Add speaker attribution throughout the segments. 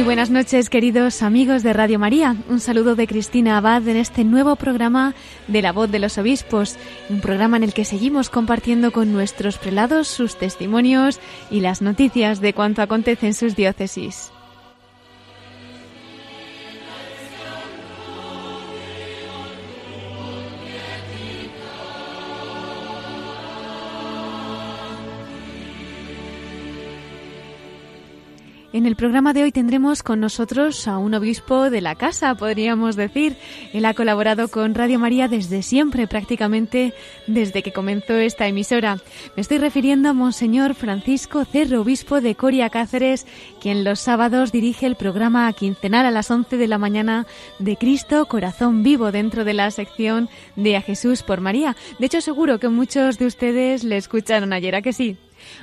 Speaker 1: Muy buenas noches, queridos amigos de Radio María. Un saludo de Cristina Abad en este nuevo programa de La Voz de los Obispos, un programa en el que seguimos compartiendo con nuestros prelados sus testimonios y las noticias de cuanto acontece en sus diócesis. En el programa de hoy tendremos con nosotros a un obispo de la casa, podríamos decir. Él ha colaborado con Radio María desde siempre, prácticamente desde que comenzó esta emisora. Me estoy refiriendo a Monseñor Francisco Cerro, obispo de Coria Cáceres, quien los sábados dirige el programa quincenal a las 11 de la mañana de Cristo Corazón Vivo dentro de la sección de A Jesús por María. De hecho, seguro que muchos de ustedes le escucharon ayer, ¿a que sí?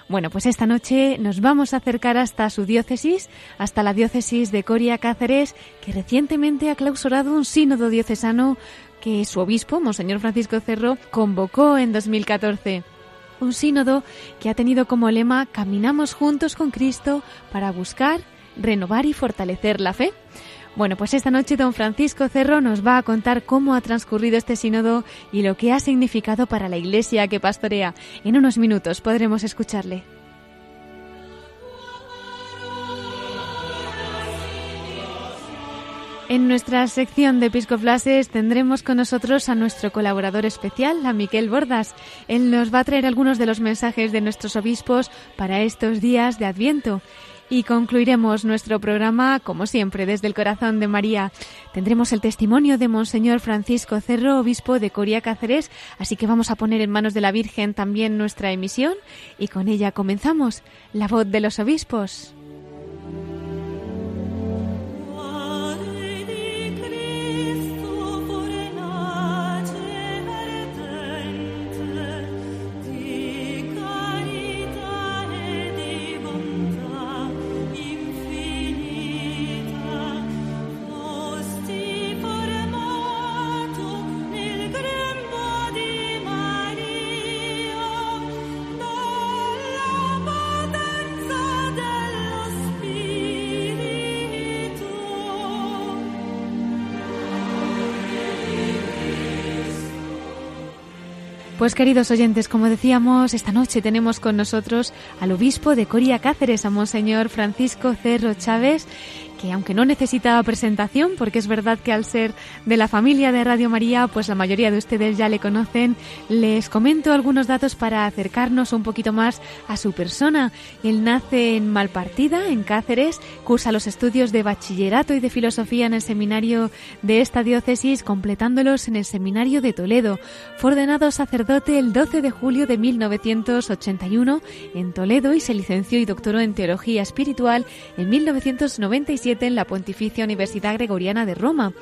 Speaker 1: Bueno, pues esta noche nos vamos a acercar hasta su diócesis, hasta la diócesis de Coria Cáceres, que recientemente ha clausurado un sínodo diocesano que su obispo, Monseñor Francisco Cerro, convocó en 2014. Un sínodo que ha tenido como lema Caminamos juntos con Cristo para buscar, renovar y fortalecer la fe. Bueno, pues esta noche don Francisco Cerro nos va a contar cómo ha transcurrido este sínodo y lo que ha significado para la iglesia que pastorea. En unos minutos podremos escucharle. En nuestra sección de Episcoflases tendremos con nosotros a nuestro colaborador especial, a Miquel Bordas. Él nos va a traer algunos de los mensajes de nuestros obispos para estos días de Adviento. Y concluiremos nuestro programa, como siempre, desde el corazón de María. Tendremos el testimonio de Monseñor Francisco Cerro, obispo de Coria Cáceres, así que vamos a poner en manos de la Virgen también nuestra emisión y con ella comenzamos la voz de los obispos. Pues queridos oyentes, como decíamos, esta noche tenemos con nosotros al obispo de Coria Cáceres, a Monseñor Francisco Cerro Chávez, que aunque no necesitaba presentación, porque es verdad que al ser de la familia de Radio María, pues la mayoría de ustedes ya le conocen, les comento algunos datos para acercarnos un poquito más a su persona. Él nace en Malpartida, en Cáceres, cursa los estudios de bachillerato y de filosofía en el seminario de esta diócesis, completándolos en el seminario de Toledo. Fue ordenado sacerdote el 12 de julio de 1981 en Toledo y se licenció y doctoró en teología espiritual en 1997 en la Pontificia Universidad Gregoriana de Roma.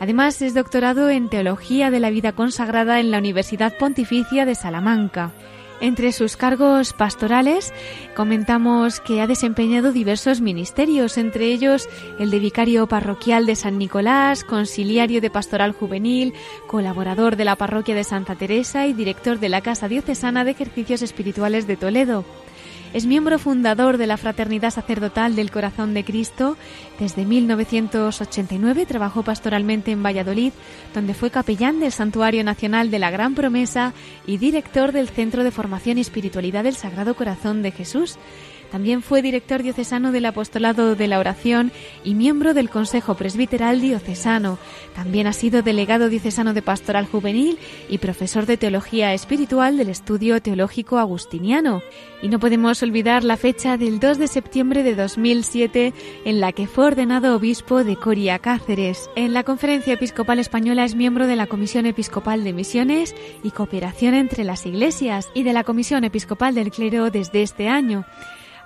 Speaker 1: Además, es doctorado en Teología de la Vida Consagrada en la Universidad Pontificia de Salamanca. Entre sus cargos pastorales comentamos que ha desempeñado diversos ministerios, entre ellos el de vicario parroquial de San Nicolás, conciliario de pastoral juvenil, colaborador de la parroquia de Santa Teresa y director de la Casa Diocesana de Ejercicios Espirituales de Toledo. Es miembro fundador de la Fraternidad Sacerdotal del Corazón de Cristo. Desde 1989 trabajó pastoralmente en Valladolid, donde fue capellán del Santuario Nacional de la Gran Promesa y director del Centro de Formación y Espiritualidad del Sagrado Corazón de Jesús. También fue director diocesano del Apostolado de la Oración y miembro del Consejo Presbiteral Diocesano. También ha sido delegado diocesano de Pastoral Juvenil y profesor de Teología Espiritual del Estudio Teológico Agustiniano. Y no podemos olvidar la fecha del 2 de septiembre de 2007 en la que fue ordenado obispo de Coria Cáceres. En la Conferencia Episcopal Española es miembro de la Comisión Episcopal de Misiones y Cooperación entre las Iglesias y de la Comisión Episcopal del Clero desde este año.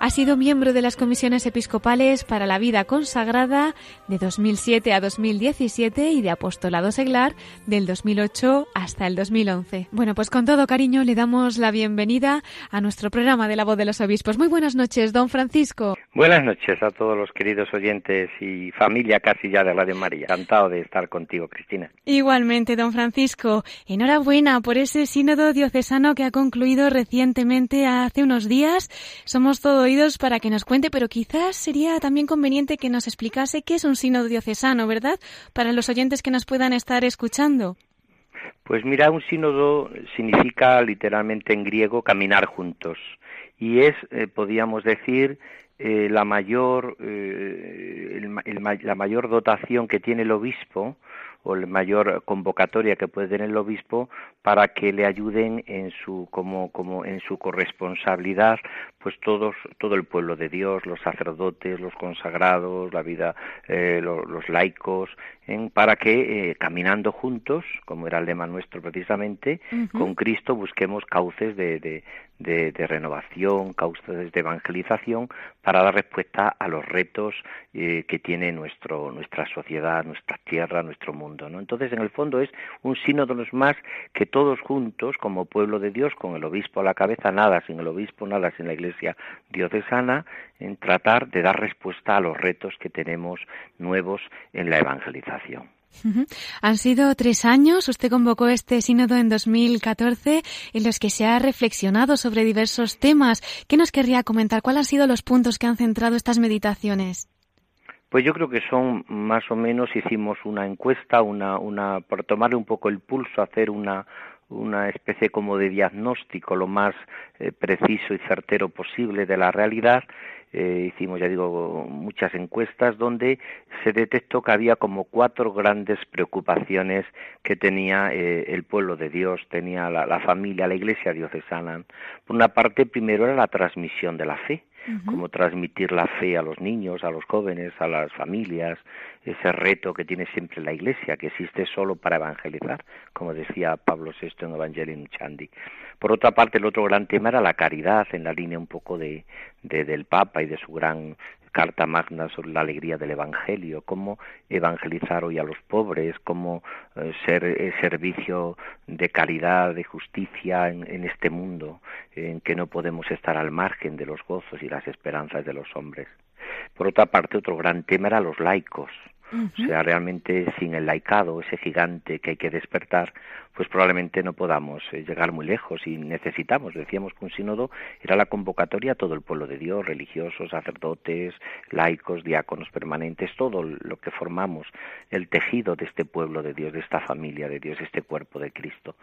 Speaker 1: Ha sido miembro de las comisiones episcopales para la vida consagrada de 2007 a 2017 y de apostolado seglar del 2008 hasta el 2011. Bueno, pues con todo cariño le damos la bienvenida a nuestro programa de la voz de los obispos. Muy buenas noches, don Francisco.
Speaker 2: Buenas noches a todos los queridos oyentes y familia casi ya de Radio María. Encantado de estar contigo, Cristina.
Speaker 1: Igualmente, don Francisco. Enhorabuena por ese sínodo diocesano que ha concluido recientemente hace unos días. Somos todo para que nos cuente, pero quizás sería también conveniente que nos explicase qué es un sínodo diocesano, ¿verdad? Para los oyentes que nos puedan estar escuchando.
Speaker 2: Pues mira, un sínodo significa literalmente en griego caminar juntos y es, eh, podríamos decir, eh, la mayor eh, la mayor dotación que tiene el obispo o la mayor convocatoria que puede tener el obispo para que le ayuden en su como como en su corresponsabilidad pues todos todo el pueblo de Dios los sacerdotes los consagrados la vida eh, los, laicos para que eh, caminando juntos como era el lema nuestro precisamente con Cristo busquemos cauces de, de, de, renovación cauces de evangelización para dar respuesta a los retos eh, que tiene nuestro nuestra sociedad nuestra tierra nuestro mundo entonces, en el fondo es un sínodo más que todos juntos, como pueblo de Dios, con el obispo a la cabeza, nada sin el obispo, nada sin la iglesia diocesana, en tratar de dar respuesta a los retos que tenemos nuevos en la evangelización.
Speaker 1: Han sido tres años. Usted convocó este sínodo en 2014 en los que se ha reflexionado sobre diversos temas. ¿Qué nos querría comentar? ¿Cuáles han sido los puntos que han centrado estas meditaciones?
Speaker 2: Pues yo creo que son más o menos, hicimos una encuesta, una, una, por tomarle un poco el pulso, hacer una, una especie como de diagnóstico lo más eh, preciso y certero posible de la realidad. Eh, hicimos, ya digo, muchas encuestas donde se detectó que había como cuatro grandes preocupaciones que tenía eh, el pueblo de Dios, tenía la, la familia, la iglesia diocesana. Por una parte, primero era la transmisión de la fe cómo transmitir la fe a los niños, a los jóvenes, a las familias, ese reto que tiene siempre la Iglesia, que existe solo para evangelizar, como decía Pablo VI en Evangelii Chandi. Por otra parte, el otro gran tema era la caridad, en la línea un poco de, de del Papa y de su gran carta magna sobre la alegría del Evangelio, cómo evangelizar hoy a los pobres, cómo eh, ser eh, servicio de caridad, de justicia en, en, este mundo, en que no podemos estar al margen de los gozos y las esperanzas de los hombres. Por otra parte, otro gran tema era los laicos, o sea, realmente sin el laicado, ese gigante que hay que despertar, pues probablemente no podamos eh, llegar muy lejos y necesitamos, decíamos que un sínodo era la convocatoria a todo el pueblo de Dios, religiosos, sacerdotes, laicos, diáconos permanentes, todo lo que formamos el tejido de este pueblo de Dios, de esta familia de Dios, este cuerpo de Cristo.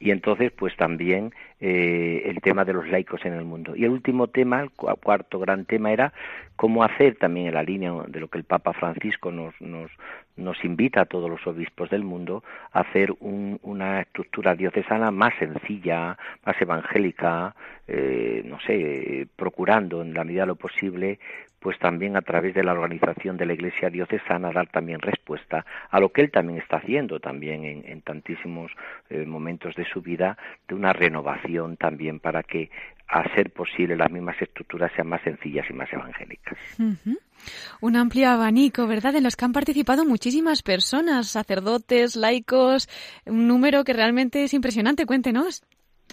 Speaker 2: Y entonces, pues también eh, el tema de los laicos en el mundo. Y el último tema, el cuarto gran tema, era cómo hacer también en la línea de lo que el Papa Francisco nos, nos, nos invita a todos los obispos del mundo a hacer una estructura diocesana más sencilla, más evangélica, eh, no sé, procurando en la medida de lo posible pues también a través de la organización de la Iglesia diocesana dar también respuesta a lo que él también está haciendo también en, tantísimos eh, momentos de su vida de una renovación también para que a ser posible las mismas estructuras sean más sencillas y más evangélicas.
Speaker 1: Un amplio abanico, ¿verdad? En los que han participado muchísimas personas, sacerdotes, laicos, un número que realmente es impresionante. Cuéntenos.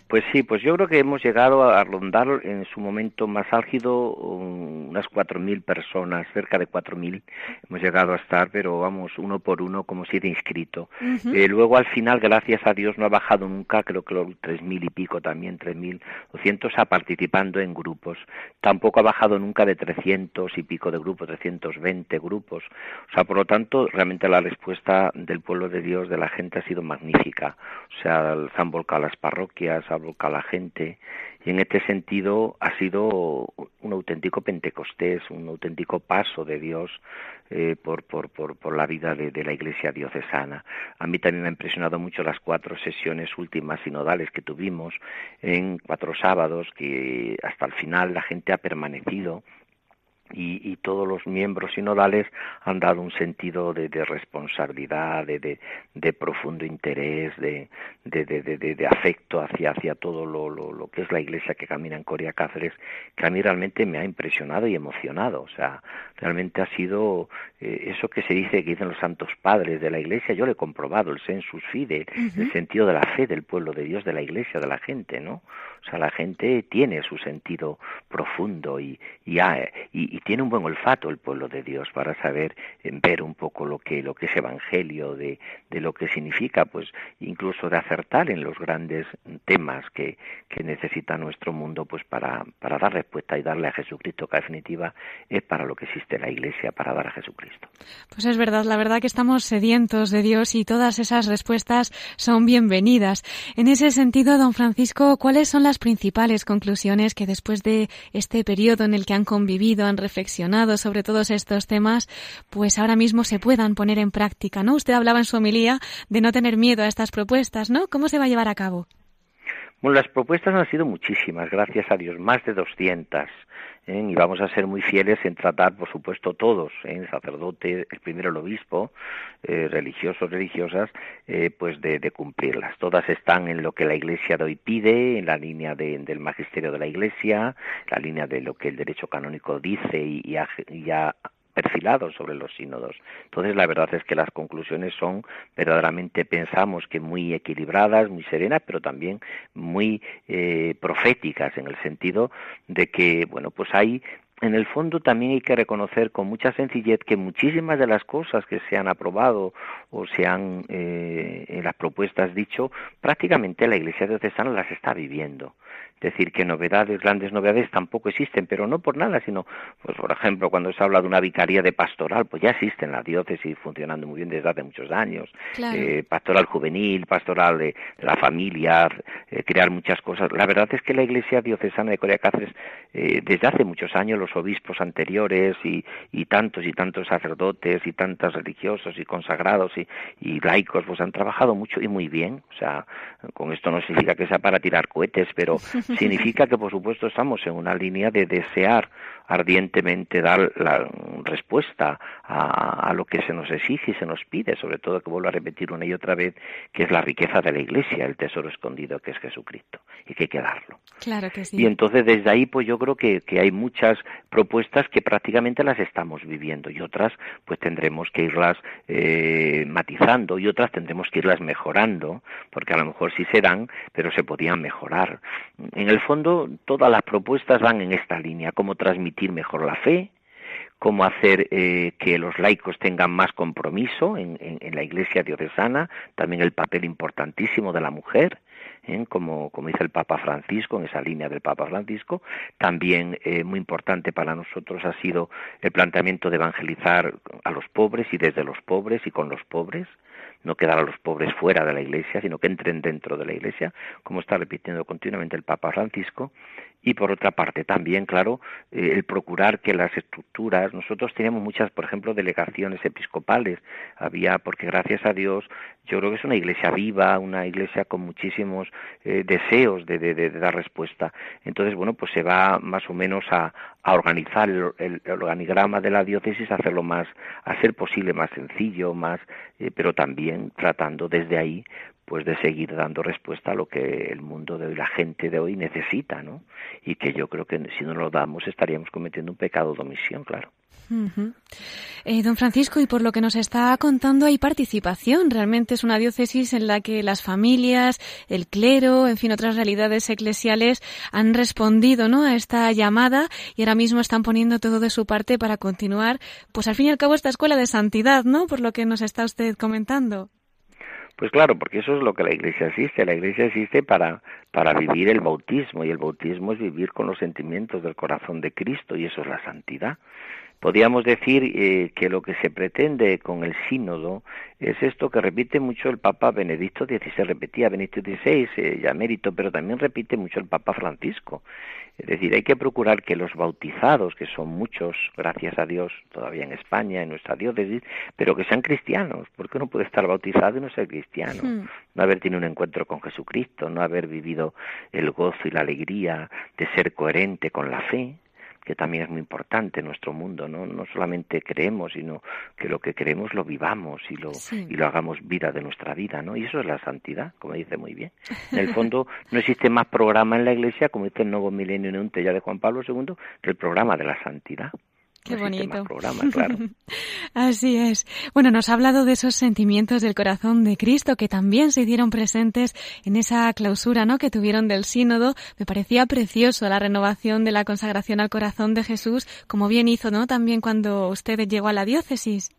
Speaker 2: Pues sí, pues yo creo que hemos llegado a rondar en su momento más álgido unas cuatro mil personas, cerca de cuatro mil hemos llegado a estar, pero vamos uno por uno como si de inscrito. Eh, luego al final, gracias a Dios, no ha bajado nunca, creo que los tres mil y pico también, tres mil doscientos, a participando en grupos. Tampoco ha bajado nunca de trescientos y pico de grupos, trescientos veinte grupos. O sea, por lo tanto, realmente la respuesta del pueblo de Dios, de la gente, ha sido magnífica. O sea, se han volcado las parroquias, a la gente y en este sentido ha sido un auténtico Pentecostés, un auténtico paso de Dios eh, por, por, por, por, la vida de, de, la Iglesia diocesana. A mí también me ha impresionado mucho las cuatro sesiones últimas sinodales que tuvimos en cuatro sábados, que hasta el final la gente ha permanecido y, todos los miembros sinodales han dado un sentido de, responsabilidad, de, de, profundo interés, de, de, afecto hacia, hacia todo lo, lo, que es la iglesia que camina en Corea Cáceres, que a mí realmente me ha impresionado y emocionado. O sea, realmente ha sido eh, eso que se dice, que dicen los santos padres de la iglesia, yo lo he comprobado, el sensus fide, el sentido de la fe del pueblo de Dios, de la iglesia, de la gente, ¿no? O sea, la gente tiene su sentido profundo y, y, tiene un buen olfato el pueblo de Dios para saber eh, ver un poco lo que, lo que es evangelio, de, de lo que significa, pues incluso de acertar en los grandes temas que, que necesita nuestro mundo pues para, para dar respuesta y darle a Jesucristo, que en definitiva es para lo que existe la Iglesia, para dar a Jesucristo.
Speaker 1: Pues es verdad, la verdad que estamos sedientos de Dios y todas esas respuestas son bienvenidas. En ese sentido, don Francisco, ¿cuáles son las principales conclusiones que después de este periodo en el que han convivido, han reflexionado sobre todos estos temas, pues ahora mismo se puedan poner en práctica, ¿no? Usted hablaba en su homilía de no tener miedo a estas propuestas, ¿no? ¿Cómo se va a llevar a cabo?
Speaker 2: Bueno, las propuestas han sido muchísimas, gracias a Dios, más de 200. ¿Eh? y vamos a ser muy fieles en tratar, por supuesto, todos, ¿eh? el sacerdote, el primero el obispo, eh, religiosos, religiosas, pues de, cumplirlas. Todas están en lo que la Iglesia de hoy pide, en la línea del magisterio de la Iglesia, la línea de lo que el derecho canónico dice y, y, perfilados sobre los sínodos. Entonces, la verdad es que las conclusiones son verdaderamente, pensamos que muy equilibradas, muy serenas, pero también muy eh, proféticas en el sentido de que, bueno, pues hay en el fondo también hay que reconocer con mucha sencillez que muchísimas de las cosas que se han aprobado o se han eh, en las propuestas dicho, prácticamente la Iglesia diocesana las está viviendo decir que novedades, grandes novedades tampoco existen, pero no por nada, sino, pues por ejemplo, cuando se habla de una vicaría de pastoral, pues ya existe en la diócesis funcionando muy bien desde hace muchos años, eh, pastoral juvenil, pastoral de, la familia, eh, crear muchas cosas. La verdad es que la Iglesia diocesana de Corea Cáceres, eh, desde hace muchos años, los obispos anteriores y, y tantos y tantos sacerdotes y tantos religiosos y consagrados y, y laicos, pues han trabajado mucho y muy bien. O sea, con esto no significa que sea para tirar cohetes, pero significa que, por supuesto, estamos en una línea de desear ardientemente dar la respuesta a, lo que se nos exige y se nos pide, sobre todo que vuelvo a repetir una y otra vez, que es la riqueza de la Iglesia, el tesoro escondido que es Jesucristo, y que hay que darlo.
Speaker 1: Claro que sí.
Speaker 2: Y entonces desde ahí, pues yo creo que, que hay muchas propuestas que prácticamente las estamos viviendo y otras, pues tendremos que irlas eh, matizando y otras tendremos que irlas mejorando, porque a lo mejor sí se dan, pero se podían mejorar. En el fondo, todas las propuestas van en esta línea, cómo transmitir mejor la fe, cómo hacer eh, que los laicos tengan más compromiso en, la Iglesia diocesana, también el papel importantísimo de la mujer, ¿eh? como, como dice el Papa Francisco, en esa línea del Papa Francisco. También eh, muy importante para nosotros ha sido el planteamiento de evangelizar a los pobres y desde los pobres y con los pobres no quedar a los pobres fuera de la Iglesia, sino que entren dentro de la Iglesia, como está repitiendo continuamente el Papa Francisco, y por otra parte también, claro, eh, el procurar que las estructuras, nosotros teníamos muchas, por ejemplo, delegaciones episcopales, había, porque gracias a Dios, yo creo que es una iglesia viva, una iglesia con muchísimos eh, deseos de, de, dar respuesta. Entonces, bueno, pues se va más o menos a, a organizar el, organigrama de la diócesis, hacerlo más, a ser posible más sencillo, más, eh, pero también tratando desde ahí pues de seguir dando respuesta a lo que el mundo de hoy, la gente de hoy necesita, ¿no? Y que yo creo que si no lo damos estaríamos cometiendo un pecado de omisión, claro.
Speaker 1: Eh, don Francisco, y por lo que nos está contando, hay participación. Realmente es una diócesis en la que las familias, el clero, en fin, otras realidades eclesiales han respondido ¿no? a esta llamada y ahora mismo están poniendo todo de su parte para continuar, pues al fin y al cabo, esta escuela de santidad, ¿no? Por lo que nos está usted comentando.
Speaker 2: Pues claro, porque eso es lo que la Iglesia existe. La Iglesia existe para, para vivir el bautismo y el bautismo es vivir con los sentimientos del corazón de Cristo y eso es la santidad. Podríamos decir eh, que lo que se pretende con el sínodo es esto que repite mucho el Papa Benedicto XVI, repetía Benedicto XVI, eh, ya mérito, pero también repite mucho el Papa Francisco. Es decir, hay que procurar que los bautizados, que son muchos, gracias a Dios, todavía en España, en nuestra diócesis, pero que sean cristianos, porque uno puede estar bautizado y no ser cristiano, hmm. no haber tenido un encuentro con Jesucristo, no haber vivido el gozo y la alegría de ser coherente con la fe, que también es muy importante en nuestro mundo, ¿no? No solamente creemos, sino que lo que creemos lo vivamos y lo, y lo hagamos vida de nuestra vida, ¿no? Y eso es la santidad, como dice muy bien. En el fondo no existe más programa en la Iglesia, como dice el Nuevo Milenio en ya de Juan Pablo II, que el programa de la santidad.
Speaker 1: Qué bonito.
Speaker 2: claro.
Speaker 1: Así es. Bueno, nos ha hablado de esos sentimientos del corazón de Cristo que también se hicieron presentes en esa clausura, ¿no? Que tuvieron del sínodo. Me parecía precioso la renovación de la consagración al corazón de Jesús, como bien hizo, ¿no? También cuando usted llegó a la diócesis.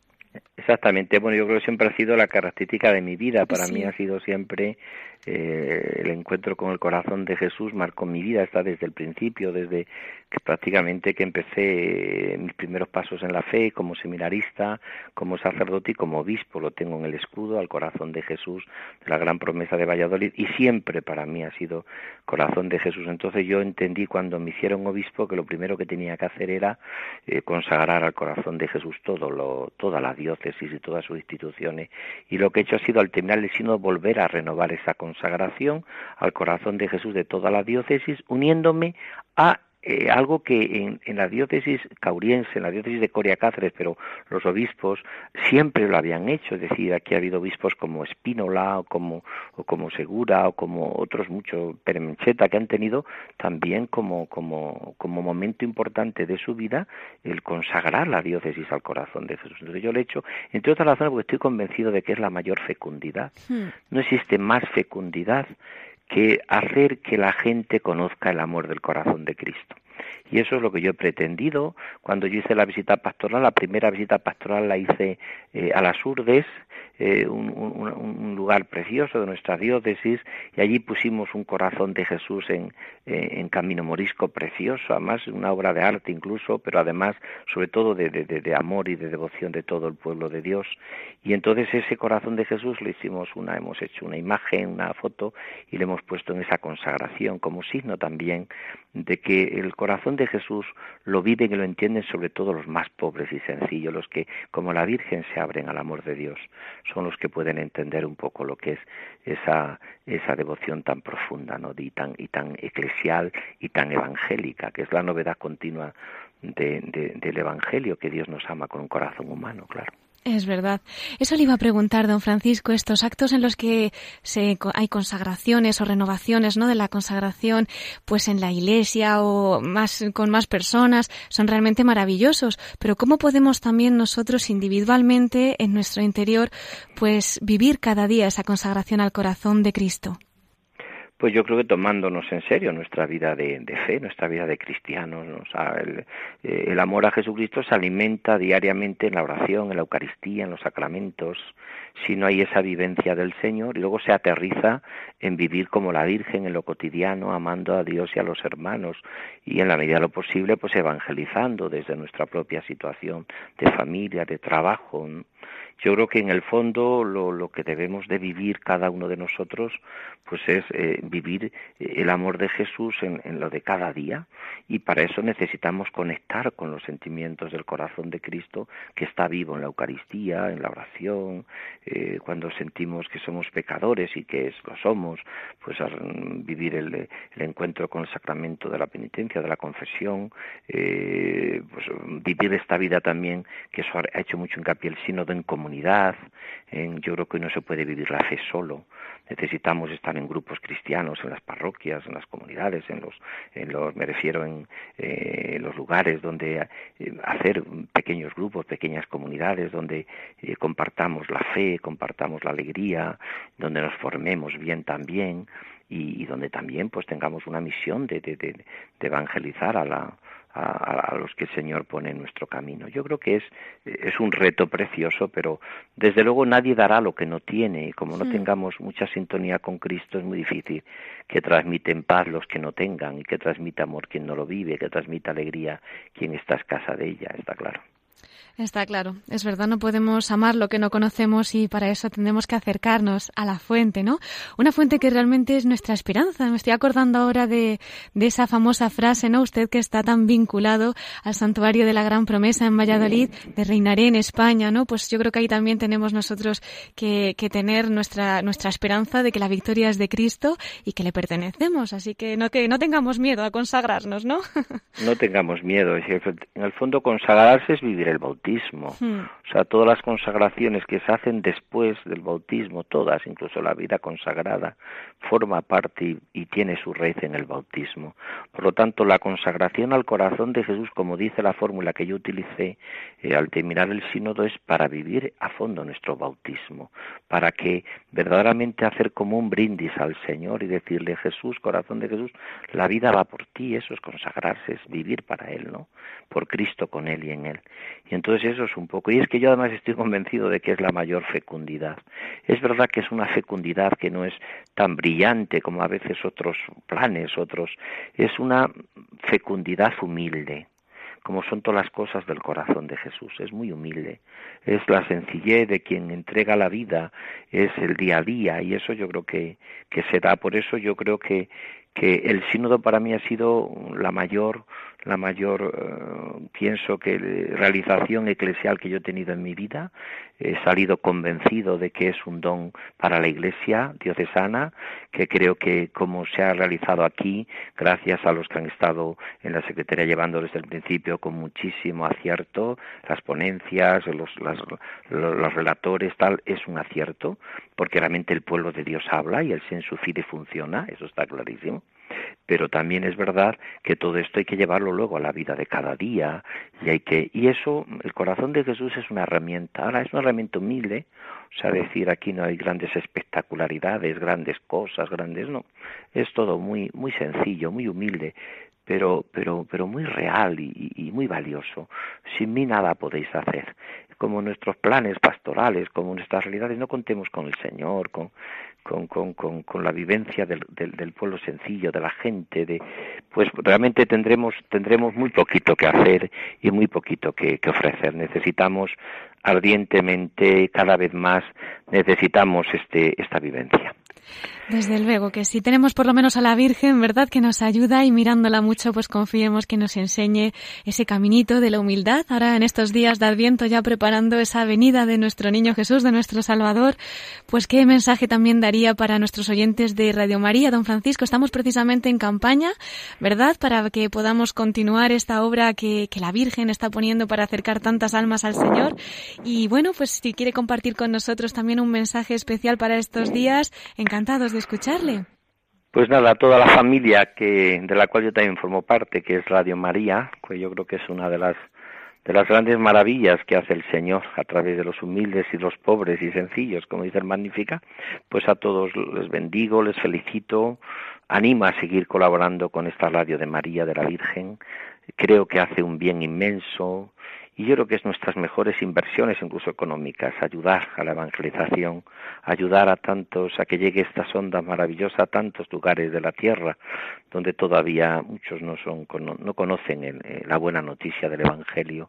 Speaker 2: Exactamente. Bueno, yo creo que siempre ha sido la característica de mi vida. Para mí ha sido siempre eh, el encuentro con el corazón de Jesús marcó mi vida, está desde el principio, desde que prácticamente que empecé mis primeros pasos en la fe como seminarista, como sacerdote y como obispo, lo tengo en el escudo al corazón de Jesús, de la gran promesa de Valladolid y siempre para mí ha sido corazón de Jesús. Entonces yo entendí cuando me hicieron obispo que lo primero que tenía que hacer era eh, consagrar al corazón de Jesús todo lo, toda la diócesis y todas sus instituciones y lo que he hecho ha sido al terminar el sino volver a renovar esa consagración al corazón de Jesús de toda la diócesis uniéndome a eh, algo que en, la diócesis cauriense, en la diócesis de Coria Cáceres, pero los obispos siempre lo habían hecho, es decir, aquí ha habido obispos como Espínola o como, o como Segura o como otros muchos, Peremencheta, que han tenido también como, como, como momento importante de su vida el consagrar la diócesis al corazón de Jesús. Entonces yo lo he hecho, entre otras razones, porque estoy convencido de que es la mayor fecundidad. Hmm. No existe más fecundidad que hacer que la gente conozca el amor del corazón de Cristo. Y eso es lo que yo he pretendido cuando yo hice la visita pastoral. La primera visita pastoral la hice eh, a las Urdes, eh, un, lugar precioso de nuestra diócesis, y allí pusimos un corazón de Jesús en, eh, en Camino Morisco precioso, además una obra de arte incluso, pero además sobre todo de, de, amor y de devoción de todo el pueblo de Dios. Y entonces ese corazón de Jesús le hicimos una, hemos hecho una imagen, una foto, y le hemos puesto en esa consagración como signo también de que el corazón de Jesús lo viven y lo entienden sobre todo los más pobres y sencillos, los que como la Virgen se abren al amor de Dios son los que pueden entender un poco lo que es esa, esa devoción tan profunda ¿no? y, tan, y tan eclesial y tan evangélica, que es la novedad continua del Evangelio, que Dios nos ama con un corazón humano, claro.
Speaker 1: Es verdad. Eso le iba a preguntar, don Francisco, estos actos en los que se, hay consagraciones o renovaciones, ¿no? De la consagración, pues en la iglesia o más, con más personas, son realmente maravillosos. Pero ¿cómo podemos también nosotros individualmente en nuestro interior, pues vivir cada día esa consagración al corazón de Cristo?
Speaker 2: Pues yo creo que tomándonos en serio nuestra vida de, fe, nuestra vida de cristianos. Eh, el, amor a Jesucristo se alimenta diariamente en la oración, en la Eucaristía, en los sacramentos. Si no hay esa vivencia del Señor, y luego se aterriza en vivir como la Virgen en lo cotidiano, amando a Dios y a los hermanos, y en la medida de lo posible, pues evangelizando desde nuestra propia situación de familia, de trabajo. Yo creo que en el fondo lo, que debemos de vivir cada uno de nosotros pues es eh, vivir eh, el amor de Jesús en, en, lo de cada día. Y para eso necesitamos conectar con los sentimientos del corazón de Cristo que está vivo en la Eucaristía, en la oración, eh, cuando sentimos que somos pecadores y que es, lo somos, pues vivir el, el, encuentro con el sacramento de la penitencia, de la confesión, pues vivir esta vida también que eso ha hecho mucho hincapié el sínodo en comunidad en, yo creo que no se puede vivir la fe solo. Necesitamos estar en grupos cristianos, en las parroquias, en las comunidades, en los, en los me refiero en eh, los lugares donde eh, hacer pequeños grupos, pequeñas comunidades donde eh, compartamos la fe, compartamos la alegría, donde nos formemos bien también y, donde también pues tengamos una misión de, de, de evangelizar a la, a, los que el Señor pone en nuestro camino. Yo creo que es, es un reto precioso, pero desde luego nadie dará lo que no tiene y como no tengamos mucha sintonía con Cristo es muy difícil que transmiten paz los que no tengan y que transmita amor quien no lo vive, que transmita alegría quien está escasa de ella, está claro.
Speaker 1: Está claro, es verdad, no podemos amar lo que no conocemos y para eso tendremos que acercarnos a la fuente, ¿no? Una fuente que realmente es nuestra esperanza. Me estoy acordando ahora de, de esa famosa frase, ¿no? Usted que está tan vinculado al santuario de la Gran Promesa en Valladolid, de reinaré en España, ¿no? Pues yo creo que ahí también tenemos nosotros que, que tener nuestra, nuestra esperanza de que la victoria es de Cristo y que le pertenecemos. Así que no, que no tengamos miedo a consagrarnos, ¿no?
Speaker 2: no tengamos miedo. En el fondo consagrarse es vivir el bautismo Hmm. O sea, todas las consagraciones que se hacen después del bautismo, todas, incluso la vida consagrada, forma parte y, tiene su raíz en el bautismo. Por lo tanto, la consagración al corazón de Jesús, como dice la fórmula que yo utilicé eh, al terminar el sínodo, es para vivir a fondo nuestro bautismo, para que verdaderamente hacer como un brindis al Señor y decirle, Jesús, corazón de Jesús, la vida va por ti, eso es consagrarse, es vivir para Él, ¿no? Por Cristo con Él y en Él. Y entonces eso es un poco. Y es que yo además estoy convencido de que es la mayor fecundidad. Es verdad que es una fecundidad que no es tan brillante como a veces otros planes, otros. Es una fecundidad humilde, como son todas las cosas del corazón de Jesús. Es muy humilde. Es la sencillez de quien entrega la vida, es el día a día, y eso yo creo que, que se da. Por eso yo creo que, que el sínodo para mí ha sido la mayor la mayor, eh, pienso que realización eclesial que yo he tenido en mi vida. He salido convencido de que es un don para la Iglesia diocesana, que creo que como se ha realizado aquí, gracias a los que han estado en la Secretaría llevando desde el principio con muchísimo acierto, las ponencias, los, los relatores, tal, es un acierto, porque realmente el pueblo de Dios habla y el sensu fide funciona, eso está clarísimo pero también es verdad que todo esto hay que llevarlo luego a la vida de cada día y hay que y eso el corazón de Jesús es una herramienta. Ahora es una herramienta humilde o sea decir aquí no hay grandes espectacularidades grandes cosas grandes no. Es todo muy muy sencillo muy humilde pero pero pero muy real y, y muy valioso. Sin mí nada podéis hacer. Como nuestros planes pastorales como nuestras realidades no contemos con el Señor con con, con, con, con la vivencia del, del, del, pueblo sencillo, de la gente, de, pues realmente tendremos, tendremos muy poquito que hacer y muy poquito que, que ofrecer. Necesitamos ardientemente, cada vez más, necesitamos este, esta vivencia.
Speaker 1: Desde luego que si tenemos por lo menos a la Virgen, ¿verdad? Que nos ayuda y mirándola mucho, pues confiemos que nos enseñe ese caminito de la humildad. Ahora en estos días de Adviento ya preparando esa venida de nuestro niño Jesús, de nuestro Salvador, pues qué mensaje también daría para nuestros oyentes de Radio María, don Francisco. Estamos precisamente en campaña, ¿verdad? Para que podamos continuar esta obra que, que la Virgen está poniendo para acercar tantas almas al Señor. Y bueno, pues si quiere compartir con nosotros también un mensaje especial para estos días, encantados de escucharle.
Speaker 2: Pues nada, toda la familia que de la cual yo también formo parte, que es Radio María, que yo creo que es una de las de las grandes maravillas que hace el Señor a través de los humildes y los pobres y sencillos, como dice el Magnífica, pues a todos les bendigo, les felicito, anima a seguir colaborando con esta radio de María de la Virgen. Creo que hace un bien inmenso, y yo creo que es nuestras mejores inversiones, incluso económicas, ayudar a la evangelización, ayudar a tantos, a que llegue esta sonda maravillosa a tantos lugares de la tierra, donde todavía muchos no, son, no conocen eh, la buena noticia del Evangelio,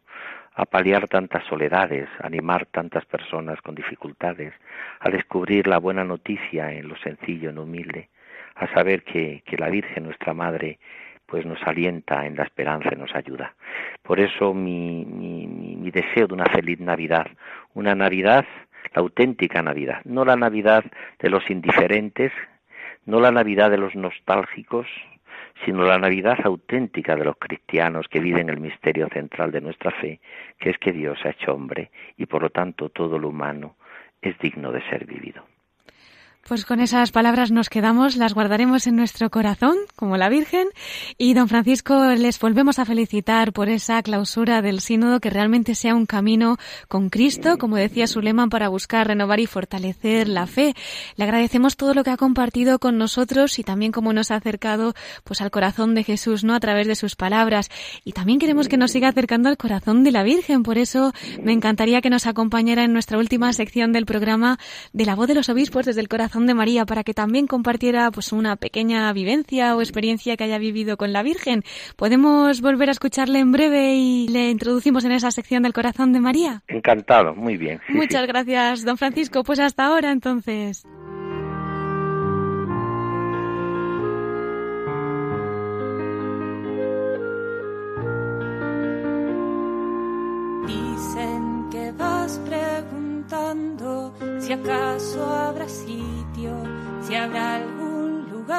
Speaker 2: a paliar tantas soledades, a animar tantas personas con dificultades, a descubrir la buena noticia en lo sencillo, en lo humilde, a saber que la Virgen, nuestra Madre, pues nos alienta en la esperanza y nos ayuda. Por eso mi, mi, mi, deseo de una feliz Navidad, una Navidad, la auténtica Navidad, no la Navidad de los indiferentes, no la Navidad de los nostálgicos, sino la Navidad auténtica de los cristianos que viven el misterio central de nuestra fe, que es que Dios ha hecho hombre y por lo tanto todo lo humano es digno de ser vivido.
Speaker 1: Pues con esas palabras nos quedamos, las guardaremos en nuestro corazón, como la Virgen. Y don Francisco, les volvemos a felicitar por esa clausura del sínodo, que realmente sea un camino con Cristo, como decía su lema, para buscar, renovar y fortalecer la fe. Le agradecemos todo lo que ha compartido con nosotros y también cómo nos ha acercado pues al corazón de Jesús, ¿no? A través de sus palabras. Y también queremos que nos siga acercando al corazón de la Virgen. Por eso me encantaría que nos acompañara en nuestra última sección del programa de la voz de los obispos desde el corazón corazón de María para que también compartiera pues una pequeña vivencia o experiencia que haya vivido con la Virgen. ¿Podemos volver a escucharle en breve y le introducimos en esa sección del corazón de María?
Speaker 2: Encantado, muy bien.
Speaker 1: Muchas gracias, don Francisco. Pues hasta ahora entonces.
Speaker 3: Si acaso habrá sitio, si habrá algún lugar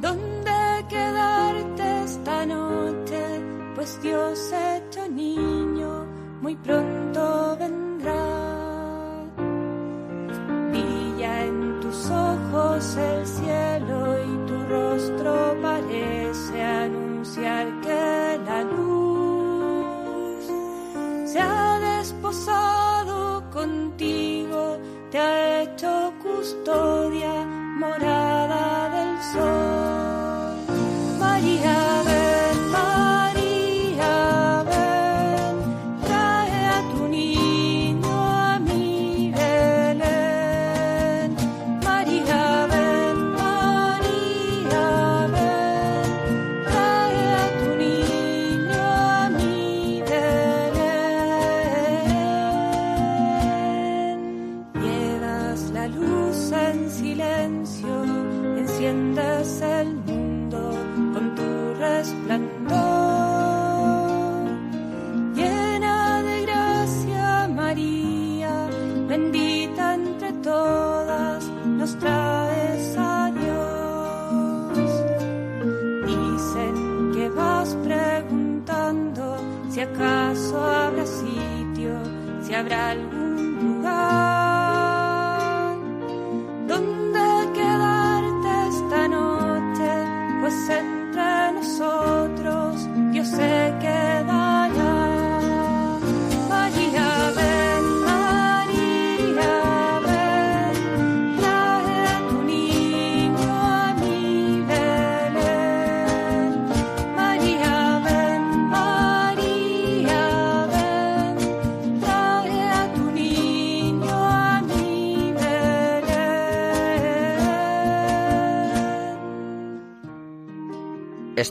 Speaker 3: donde quedarte esta noche, pues Dios hecho niño muy pronto vendrá. Custodia,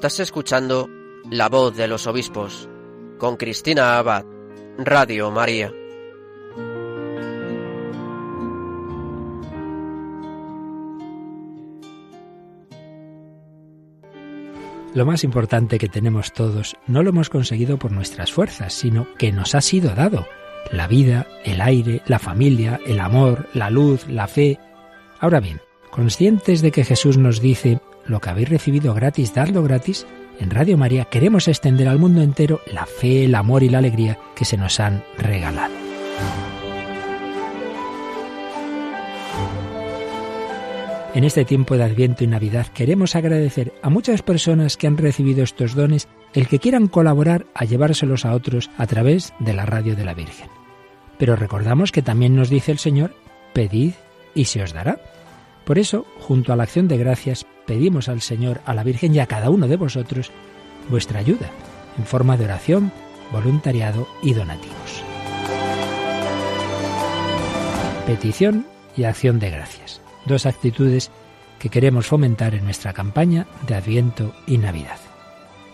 Speaker 4: Estás escuchando La voz de los obispos con Cristina Abad, Radio María.
Speaker 5: Lo más importante que tenemos todos no lo hemos conseguido por nuestras fuerzas, sino que nos ha sido dado. La vida, el aire, la familia, el amor, la luz, la fe. Ahora bien, conscientes de que Jesús nos dice, lo que habéis recibido gratis, dadlo gratis, en Radio María queremos extender al mundo entero la fe, el amor y la alegría que se nos han regalado. En este tiempo de Adviento y Navidad queremos agradecer a muchas personas que han recibido estos dones el que quieran colaborar a llevárselos a otros a través de la radio de la Virgen. Pero recordamos que también nos dice el Señor, pedid y se os dará. Por eso, junto a la acción de gracias, pedimos al Señor, a la Virgen y a cada uno de vosotros vuestra ayuda, en forma de oración, voluntariado y donativos. Petición y acción de gracias. Dos actitudes que queremos fomentar en nuestra campaña de Adviento y Navidad.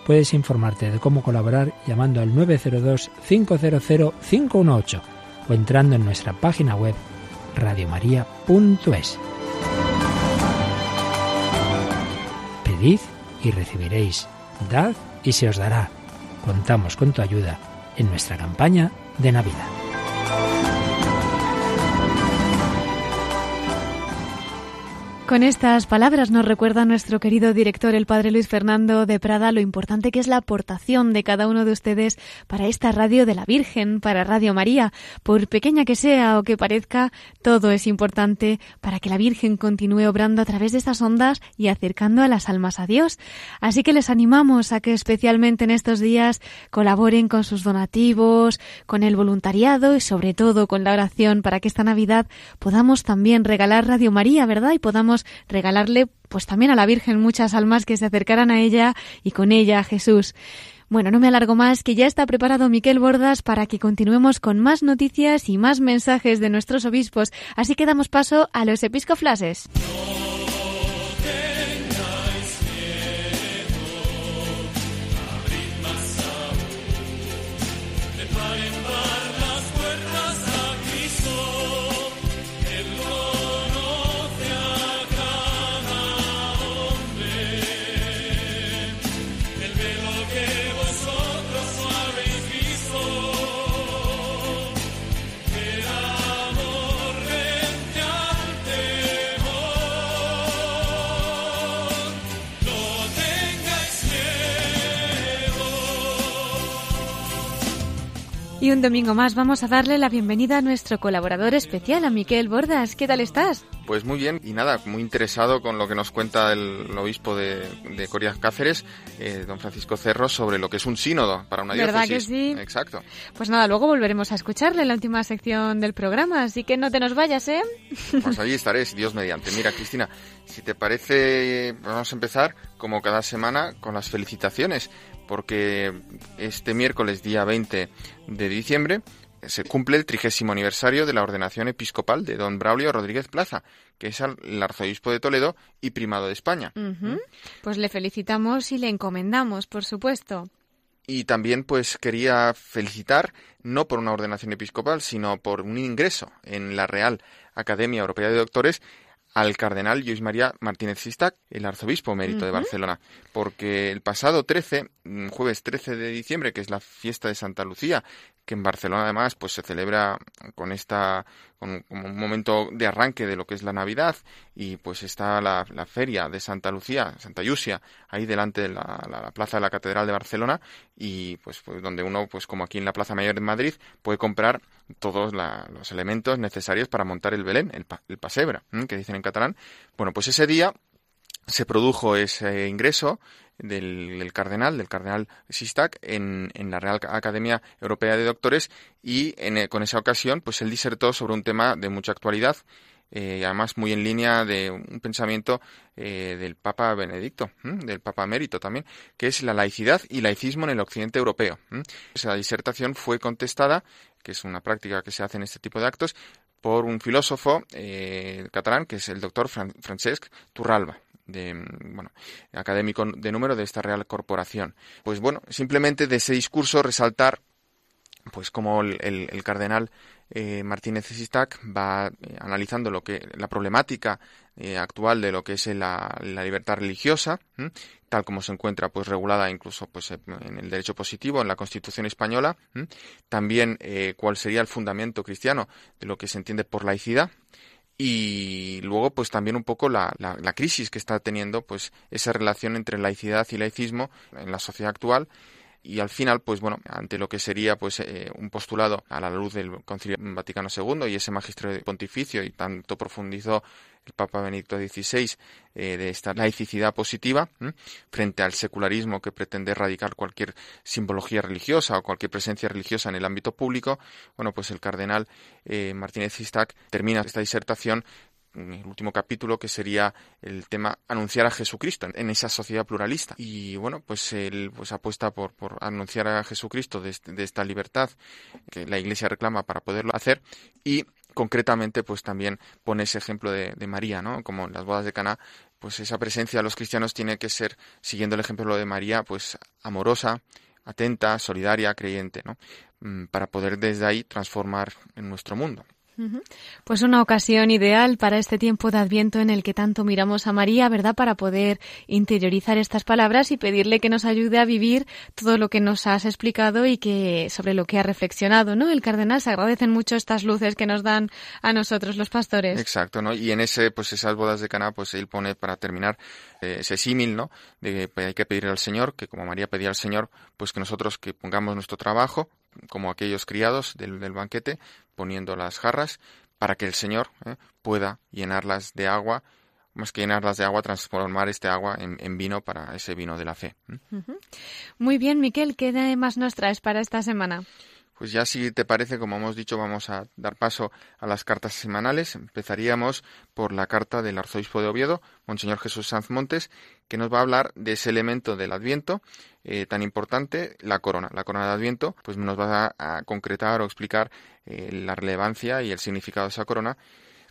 Speaker 5: Puedes informarte de cómo colaborar llamando al 902-500-518 o entrando en nuestra página web radiomaria.es. Pedid y recibiréis. Dad y se os dará. Contamos con tu ayuda en nuestra campaña de Navidad.
Speaker 1: Con estas palabras nos recuerda nuestro querido director, el padre Luis Fernando de Prada, lo importante que es la aportación de cada uno de ustedes para esta radio de la Virgen, para Radio María. Por pequeña que sea o que parezca, todo es importante para que la Virgen continúe obrando a través de estas ondas y acercando a las almas a Dios. Así que les animamos a que especialmente en estos días colaboren con sus donativos, con el voluntariado y sobre todo con la oración para que esta Navidad podamos también regalar Radio María, ¿verdad? Y podamos regalarle pues también a la Virgen muchas almas que se acercaran a ella y con ella a Jesús. Bueno, no me alargo más, que ya está preparado Miquel Bordas para que continuemos con más noticias y más mensajes de nuestros obispos. Así que damos paso a los episcoflases. Y un domingo más vamos a darle la bienvenida a nuestro colaborador especial, a Miquel Bordas. ¿Qué tal estás?
Speaker 6: Pues muy bien y nada, muy interesado con lo que nos cuenta el, obispo de, de Coria Cáceres, eh, don Francisco Cerro, sobre lo que es un sínodo para una
Speaker 1: ¿Verdad
Speaker 6: diócesis.
Speaker 1: que sí?
Speaker 6: Exacto.
Speaker 1: Pues nada, luego volveremos a escucharle en la última sección del programa, así que no te nos vayas, ¿eh?
Speaker 6: Pues allí estaré, Dios mediante. Mira, Cristina, si te parece, vamos a empezar, como cada semana, con las felicitaciones, porque este miércoles, día 20 de diciembre, se cumple el trigésimo aniversario de la ordenación episcopal de don Braulio Rodríguez Plaza, que es el arzobispo de Toledo y primado de España.
Speaker 1: Ujú. Pues le felicitamos y le encomendamos, por supuesto.
Speaker 6: Y también pues quería felicitar, no por una ordenación episcopal, sino por un ingreso en la Real Academia Europea de Doctores al cardenal Luis María Martínez Sistac, el arzobispo emérito de. Barcelona, porque el pasado 13, mm, jueves 13 de diciembre, que es la fiesta de Santa Lucía, que en Barcelona además pues se celebra con esta con, un momento de arranque de lo que es la Navidad y pues está la, la feria de Santa Lucía, Santa Yusia, ahí delante de la, la- la plaza de la Catedral de Barcelona y pues, pues donde uno pues como aquí en la Plaza Mayor de Madrid puede comprar todos los elementos necesarios para montar el Belén, el, el pasebra, que dicen en catalán. Bueno, pues ese día se produjo ese ingreso del, cardenal, del cardenal Sistac, en, en la Real Academia Europea de Doctores y en, eh, con esa ocasión, pues él disertó sobre un tema de mucha actualidad, eh, además muy en línea de un pensamiento eh, del Papa Benedicto, del Papa Emérito también, que es la laicidad y laicismo en el occidente europeo. Esa disertación fue contestada, que es una práctica que se hace en este tipo de actos, por un filósofo eh, catalán, que es el doctor Fran- Francesc Turralba de mm, bueno académico de número de esta Real Corporación. Pues bueno, simplemente de ese discurso resaltar pues como el, cardenal eh, Martínez Sistac va eh, analizando lo que la problemática eh, actual de lo que es la, la libertad religiosa, tal como se encuentra pues regulada incluso pues en el derecho positivo en la Constitución española, también eh, cuál sería el fundamento cristiano de lo que se entiende por laicidad y luego pues también un poco la, la, la crisis que está teniendo pues esa relación entre laicidad y laicismo en la sociedad actual y al final, pues bueno, ante lo que sería pues eh, un postulado a la luz del Concilio Vaticano II y ese magisterio pontificio y tanto profundizó el Papa Benedicto XVI eh, de esta laicidad positiva frente al secularismo que pretende erradicar cualquier simbología religiosa o cualquier presencia religiosa en el ámbito público, bueno, pues el cardenal eh, Martínez Sistac termina esta disertación en el último capítulo que sería el tema anunciar a Jesucristo en- esa sociedad pluralista. Y bueno pues él pues apuesta por, por anunciar a Jesucristo de, este- de esta libertad que la Iglesia reclama para poderlo hacer. Y concretamente pues también pone ese ejemplo de, de María no como en las bodas de Caná pues esa presencia de los cristianos tiene que ser siguiendo el ejemplo de María pues amorosa atenta solidaria creyente no Mm, para poder desde ahí transformar en nuestro mundo.
Speaker 1: Pues una ocasión ideal para este tiempo de Adviento en el que tanto miramos a María, ¿verdad? Para poder interiorizar estas palabras y pedirle que nos ayude a vivir todo lo que nos has explicado y que sobre lo que ha reflexionado, ¿no? El cardenal se agradecen mucho estas luces que nos dan a nosotros los pastores.
Speaker 6: Exacto, ¿no? Y en ese, pues esas bodas de Caná, pues él pone para terminar eh, ese símil, ¿no? De que hay que pedirle al Señor, que como María pedía al Señor, pues que nosotros que pongamos nuestro trabajo, como aquellos criados del banquete, poniendo las jarras, para que el Señor eh, pueda llenarlas de agua, más que llenarlas de agua, transformar este agua en, vino para ese vino de la fe.
Speaker 1: Ujú. Muy bien, Miquel, ¿qué más nos traes para esta semana?
Speaker 6: Pues ya si te parece, como hemos dicho, vamos a dar paso a las cartas semanales. Empezaríamos por la carta del arzobispo de Oviedo, Monseñor Jesús Sanz Montes, que nos va a hablar de ese elemento del Adviento eh, tan importante, la corona. La corona de Adviento, pues nos va a, concretar o explicar eh, la relevancia y el significado de esa corona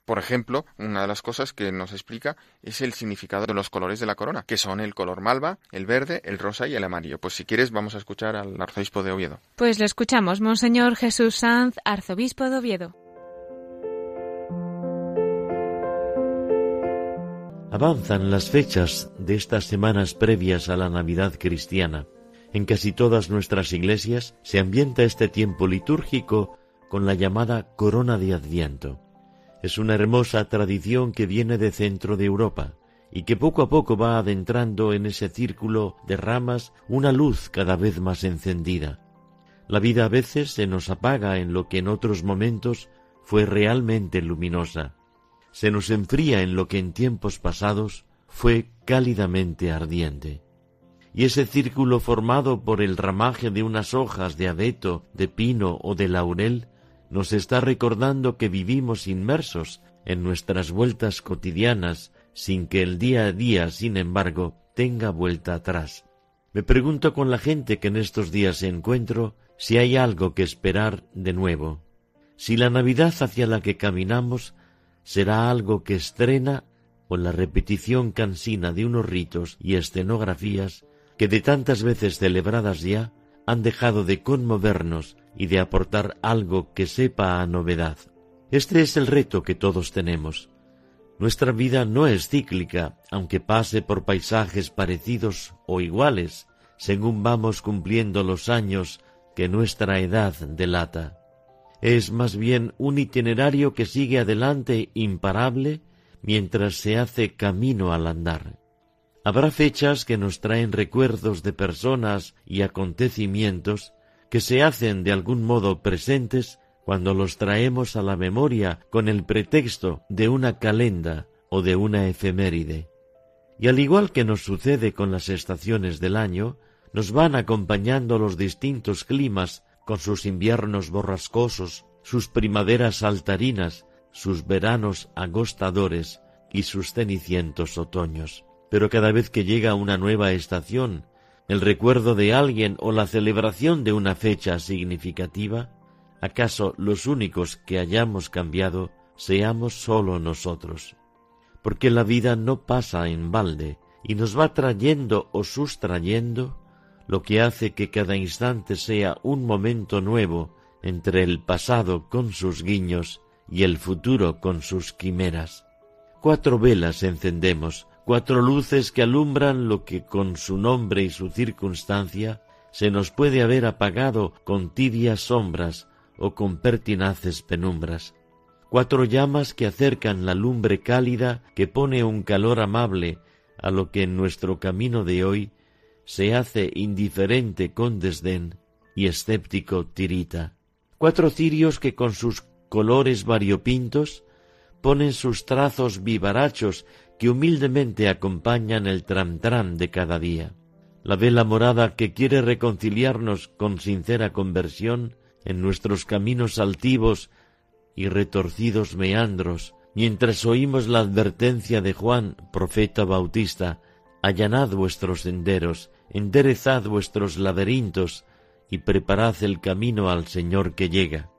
Speaker 6: por ejemplo, una de las cosas que nos explica es el significado de los colores de la corona, que son el color malva, el verde, el rosa y el amarillo. Pues si quieres vamos a escuchar al arzobispo de Oviedo.
Speaker 1: Pues lo escuchamos, Monseñor Jesús Sanz, arzobispo de Oviedo.
Speaker 7: Avanzan las fechas de estas semanas previas a la Navidad cristiana. En casi todas nuestras iglesias se ambienta este tiempo litúrgico con la llamada corona de Adviento. Es una hermosa tradición que viene de centro de Europa y que poco a poco va adentrando en ese círculo de ramas una luz cada vez más encendida. La vida a veces se nos apaga en lo que en otros momentos fue realmente luminosa. Se nos enfría en lo que en tiempos pasados fue cálidamente ardiente. Y ese círculo formado por el ramaje de unas hojas de abeto, de pino o de laurel nos está recordando que vivimos inmersos en nuestras vueltas cotidianas sin que el día a día, sin embargo, tenga vuelta atrás. Me pregunto con la gente que en estos días encuentro si hay algo que esperar de nuevo, si la Navidad hacia la que caminamos será algo que estrena o la repetición cansina de unos ritos y escenografías que de tantas veces celebradas ya han dejado de conmovernos y de aportar algo que sepa a novedad. Este es el reto que todos tenemos. Nuestra vida no es cíclica, aunque pase por paisajes parecidos o iguales, según vamos cumpliendo los años que nuestra edad delata. Es más bien un itinerario que sigue adelante imparable mientras se hace camino al andar. Habrá fechas que nos traen recuerdos de personas y acontecimientos que se hacen de algún modo presentes cuando los traemos a la memoria con el pretexto de una calenda o de una efeméride. Y al igual que nos sucede con las estaciones del año, nos van acompañando los distintos climas con sus inviernos borrascosos, sus primaveras saltarinas, sus veranos agostadores y sus cenicientos otoños. Pero cada vez que llega una nueva estación, el recuerdo de alguien o la celebración de una fecha significativa, ¿acaso los únicos que hayamos cambiado seamos solo nosotros? Porque la vida no pasa en balde y nos va trayendo o sustrayendo lo que hace que cada instante sea un momento nuevo entre el pasado con sus guiños y el futuro con sus quimeras. Cuatro velas encendemos cuatro luces que alumbran lo que con su nombre y su circunstancia se nos puede haber apagado con tibias sombras o con pertinaces penumbras. Cuatro llamas que acercan la lumbre cálida que pone un calor amable a lo que en nuestro camino de hoy se hace indiferente con desdén y escéptico tirita. Cuatro cirios que con sus colores variopintos ponen sus trazos vivarachos que humildemente acompañan el tram-tram de cada día. La vela morada que quiere reconciliarnos con sincera conversión en nuestros caminos altivos y retorcidos meandros, mientras oímos la advertencia de Juan, profeta bautista, allanad vuestros senderos, enderezad vuestros laberintos y preparad el camino al Señor que llega.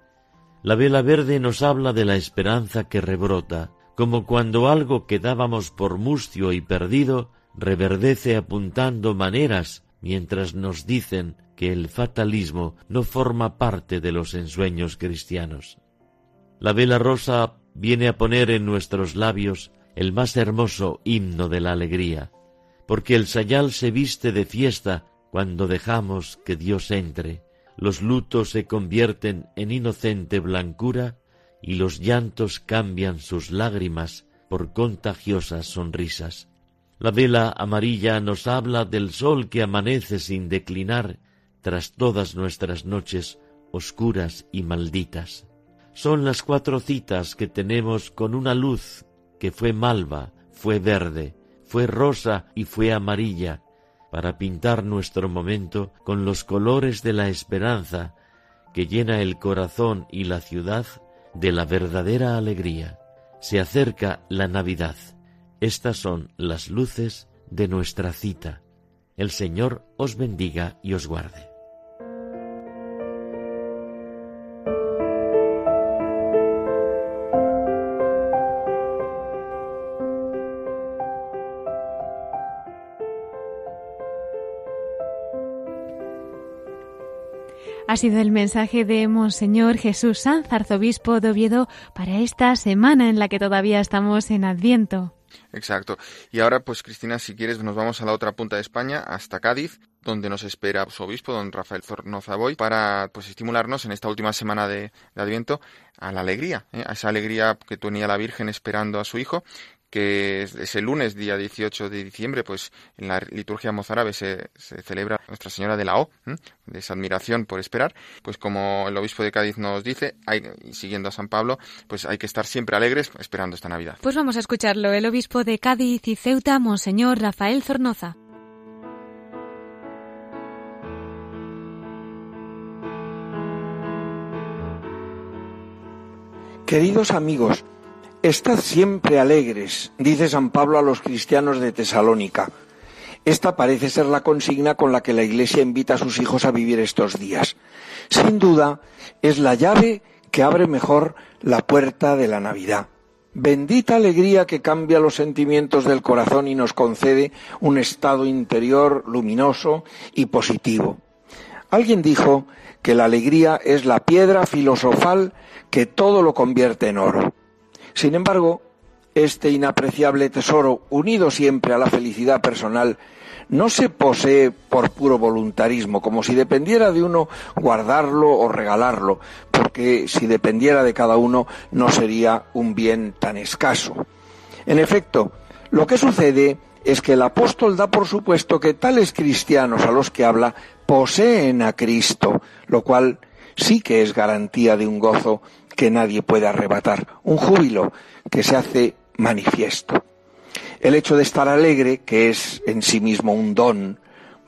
Speaker 7: La vela verde nos habla de la esperanza que rebrota, como cuando algo que dábamos por mustio y perdido reverdece apuntando maneras mientras nos dicen que el fatalismo no forma parte de los ensueños cristianos. La vela rosa viene a poner en nuestros labios el más hermoso himno de la alegría, porque el sayal se viste de fiesta cuando dejamos que Dios entre, los lutos se convierten en inocente blancura y los llantos cambian sus lágrimas por contagiosas sonrisas. La vela amarilla nos habla del sol que amanece sin declinar tras todas nuestras noches oscuras y malditas. Son las cuatro citas que tenemos con una luz que fue malva, fue verde, fue rosa y fue amarilla, para pintar nuestro momento con los colores de la esperanza que llena el corazón y la ciudad de la verdadera alegría. Se acerca la Navidad. Estas son las luces de nuestra cita. El Señor os bendiga y os guarde.
Speaker 1: Ha sido el mensaje de Monseñor Jesús Sanz, arzobispo de Oviedo, para esta semana en la que todavía estamos en Adviento.
Speaker 6: Exacto. Y ahora, pues Cristina, si quieres, nos vamos a la otra punta de España, hasta Cádiz, donde nos espera su obispo, don Rafael Zornoza Boy, para pues estimularnos en esta última semana de, Adviento a la alegría, ¿eh? a esa alegría que tenía la Virgen esperando a su hijo, que es, el lunes, día 18 de diciembre, pues en la liturgia mozárabe se, se celebra Nuestra Señora de la O, de esa admiración por esperar, pues como el obispo de Cádiz nos dice, hay, siguiendo a San Pablo, pues hay que estar siempre alegres esperando esta Navidad.
Speaker 1: Pues vamos a escucharlo, el obispo de Cádiz y Ceuta, Monseñor Rafael Zornoza.
Speaker 8: Queridos amigos, Estad siempre alegres, dice San Pablo a los cristianos de Tesalónica. Esta parece ser la consigna con la que la Iglesia invita a sus hijos a vivir estos días. Sin duda, es la llave que abre mejor la puerta de la Navidad. Bendita alegría que cambia los sentimientos del corazón y nos concede un estado interior luminoso y positivo. Alguien dijo que la alegría es la piedra filosofal que todo lo convierte en oro. Sin embargo, este inapreciable tesoro, unido siempre a la felicidad personal, no se posee por puro voluntarismo, como si dependiera de uno guardarlo o regalarlo, porque si dependiera de cada uno no sería un bien tan escaso. En efecto, lo que sucede es que el apóstol da por supuesto que tales cristianos a los que habla poseen a Cristo, lo cual sí que es garantía de un gozo que nadie puede arrebatar, un júbilo que se hace manifiesto. El hecho de estar alegre, que es en sí mismo un don,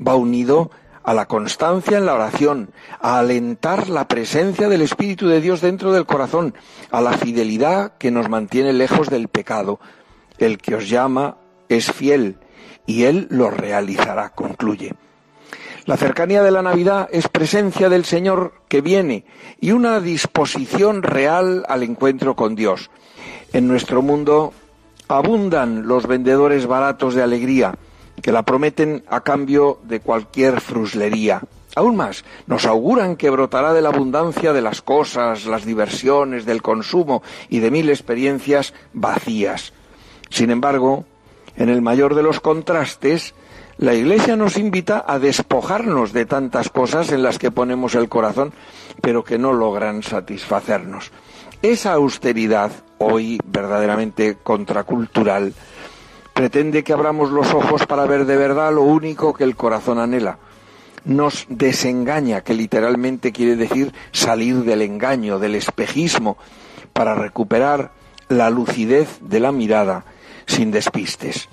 Speaker 8: va unido a la constancia en la oración, a alentar la presencia del Espíritu de Dios dentro del corazón, a la fidelidad que nos mantiene lejos del pecado. El que os llama es fiel y Él lo realizará, concluye. La cercanía de la Navidad es presencia del Señor que viene y una disposición real al encuentro con Dios. En nuestro mundo abundan los vendedores baratos de alegría que la prometen a cambio de cualquier fruslería. Aún más, nos auguran que brotará de la abundancia de las cosas, las diversiones, del consumo y de mil experiencias vacías. Sin embargo, en el mayor de los contrastes, la Iglesia nos invita a despojarnos de tantas cosas en las que ponemos el corazón, pero que no logran satisfacernos. Esa austeridad, hoy verdaderamente contracultural, pretende que abramos los ojos para ver de verdad lo único que el corazón anhela. Nos desengaña, que literalmente quiere decir salir del engaño, del espejismo, para recuperar la lucidez de la mirada sin despistes.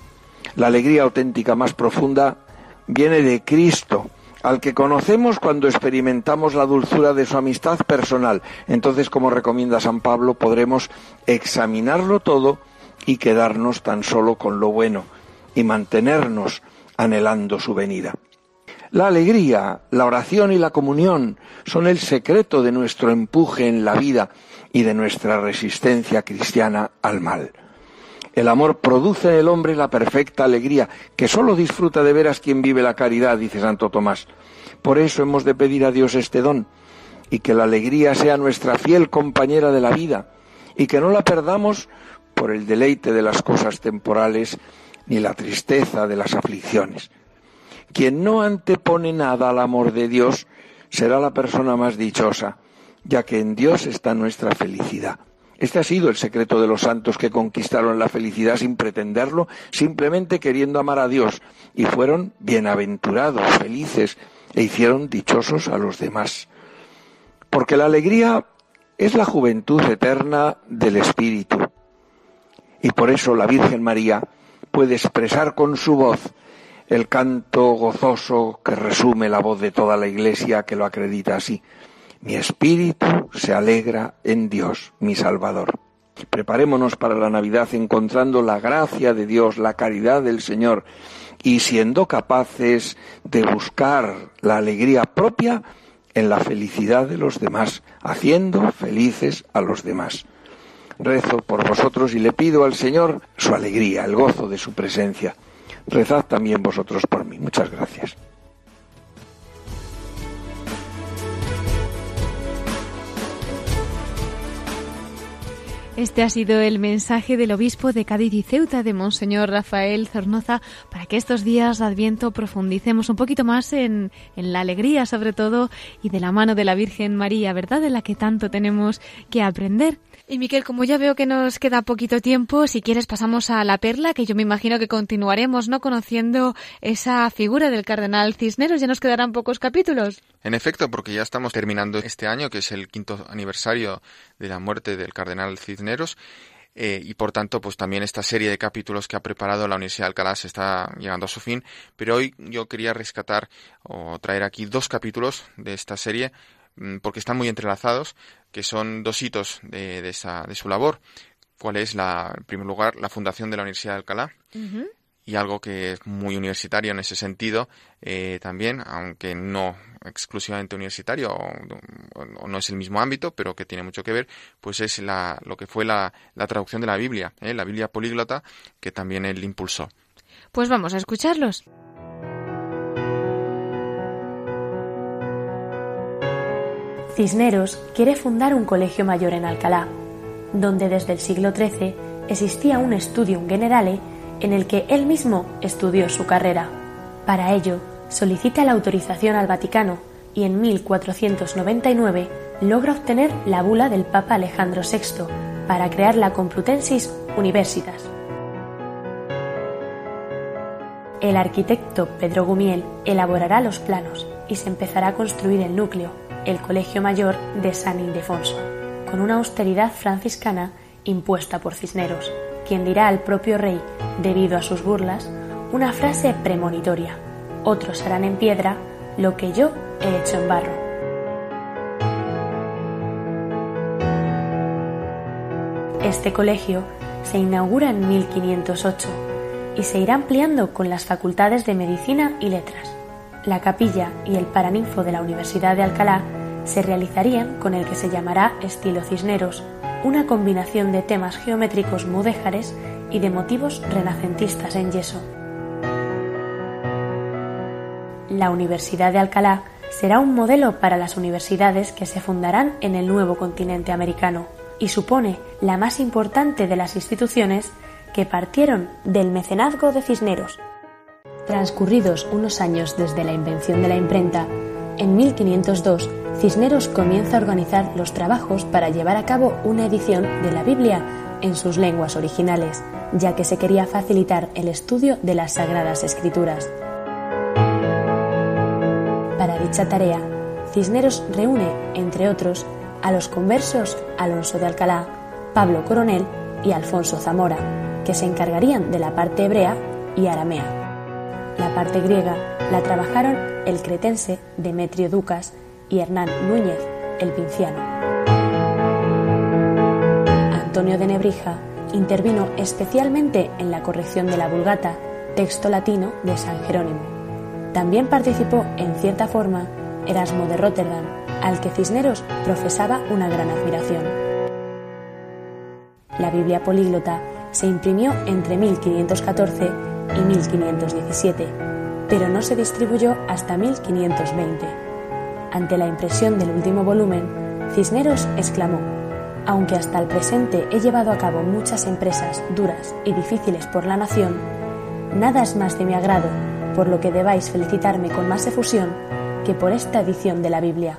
Speaker 8: La alegría auténtica más profunda viene de Cristo, al que conocemos cuando experimentamos la dulzura de su amistad personal. Entonces, como recomienda San Pablo, podremos examinarlo todo y quedarnos tan solo con lo bueno y mantenernos anhelando su venida. La alegría, la oración y la comunión son el secreto de nuestro empuje en la vida y de nuestra resistencia cristiana al mal. El amor produce en el hombre la perfecta alegría, que sólo disfruta de veras quien vive la caridad, dice Santo Tomás. Por eso hemos de pedir a Dios este don, y que la alegría sea nuestra fiel compañera de la vida, y que no la perdamos por el deleite de las cosas temporales, ni la tristeza de las aflicciones. Quien no antepone nada al amor de Dios será la persona más dichosa, ya que en Dios está nuestra felicidad. Este ha sido el secreto de los santos que conquistaron la felicidad sin pretenderlo, simplemente queriendo amar a Dios, y fueron bienaventurados, felices, e hicieron dichosos a los demás. Porque la alegría es la juventud eterna del Espíritu. Y por eso la Virgen María puede expresar con su voz el canto gozoso que resume la voz de toda la Iglesia que lo acredita así. Mi espíritu se alegra en Dios, mi Salvador. Preparémonos para la Navidad encontrando la gracia de Dios, la caridad del Señor y siendo capaces de buscar la alegría propia en la felicidad de los demás, haciendo felices a los demás. Rezo por vosotros y le pido al Señor su alegría, el gozo de su presencia. Rezad también vosotros por mí. Muchas gracias.
Speaker 1: Este ha sido el mensaje del obispo de Cádiz y Ceuta, de Monseñor Rafael Zornoza, para que estos días de Adviento profundicemos un poquito más en, en, la alegría, sobre todo, y de la mano de la Virgen María, ¿verdad? De la que tanto tenemos que aprender. Y Miquel, como ya veo que nos queda poquito tiempo, si quieres pasamos a la perla, que yo me imagino que continuaremos, ¿no? Conociendo esa figura del cardenal Cisneros, ya nos quedarán pocos capítulos.
Speaker 6: En efecto, porque ya estamos terminando este año, que es el quinto aniversario de la muerte del cardenal Cisneros. Eh, y por tanto, pues también esta serie de capítulos que ha preparado la Universidad de Alcalá se está llegando a su fin. Pero hoy yo quería rescatar o traer aquí dos capítulos de esta serie porque están muy entrelazados, que son dos hitos de, de, esa, de su labor. ¿Cuál es, la, en primer lugar, la fundación de la Universidad de Alcalá? Uh -huh. Y algo que es muy universitario en ese sentido eh, también, aunque no exclusivamente universitario o, o, no es el mismo ámbito, pero que tiene mucho que ver, pues es la, lo que fue la, la traducción de la Biblia, ¿eh? la Biblia políglota, que también él impulsó.
Speaker 1: Pues vamos a escucharlos.
Speaker 9: Cisneros quiere fundar un colegio mayor en Alcalá, donde desde el siglo XIII existía un studium generale en el que él mismo estudió su carrera. Para ello, solicita la autorización al Vaticano y en 1499 logra obtener la bula del Papa Alejandro VI para crear la Complutensis Universitas. El arquitecto Pedro Gumiel elaborará los planos y se empezará a construir el núcleo, el Colegio Mayor de San Ildefonso, con una austeridad franciscana impuesta por Cisneros, quien dirá al propio rey, debido a sus burlas, una frase premonitoria. Otros harán en piedra lo que yo he hecho en barro. Este colegio se inaugura en 1508 y se irá ampliando con las facultades de Medicina y Letras. La capilla y el paraninfo de la Universidad de Alcalá se realizarían con el que se llamará estilo Cisneros, una combinación de temas geométricos mudéjares y de motivos renacentistas en yeso. La Universidad de Alcalá será un modelo para las universidades que se fundarán en el nuevo continente americano y supone la más importante de las instituciones que partieron del mecenazgo de Cisneros. Transcurridos unos años desde la invención de la imprenta, en 1502 Cisneros comienza a organizar los trabajos para llevar a cabo una edición de la Biblia en sus lenguas originales, ya que se quería facilitar el estudio de las Sagradas Escrituras. Para dicha tarea, Cisneros reúne, entre otros, a los conversos Alonso de Alcalá, Pablo Coronel y Alfonso Zamora, que se encargarían de la parte hebrea y aramea. La parte griega la trabajaron el cretense Demetrio Ducas y Hernán Núñez, el pinciano. Antonio de Nebrija intervino especialmente en la corrección de la Vulgata, texto latino de San Jerónimo. También participó, en cierta forma, Erasmo de Rotterdam, al que Cisneros profesaba una gran admiración. La Biblia políglota se imprimió entre 1514 y 1517, pero no se distribuyó hasta 1520. Ante la impresión del último volumen, Cisneros exclamó, aunque hasta el presente he llevado a cabo muchas empresas duras y difíciles por la nación, nada es más de mi agrado, por lo que debáis felicitarme con más efusión que por esta edición de la Biblia.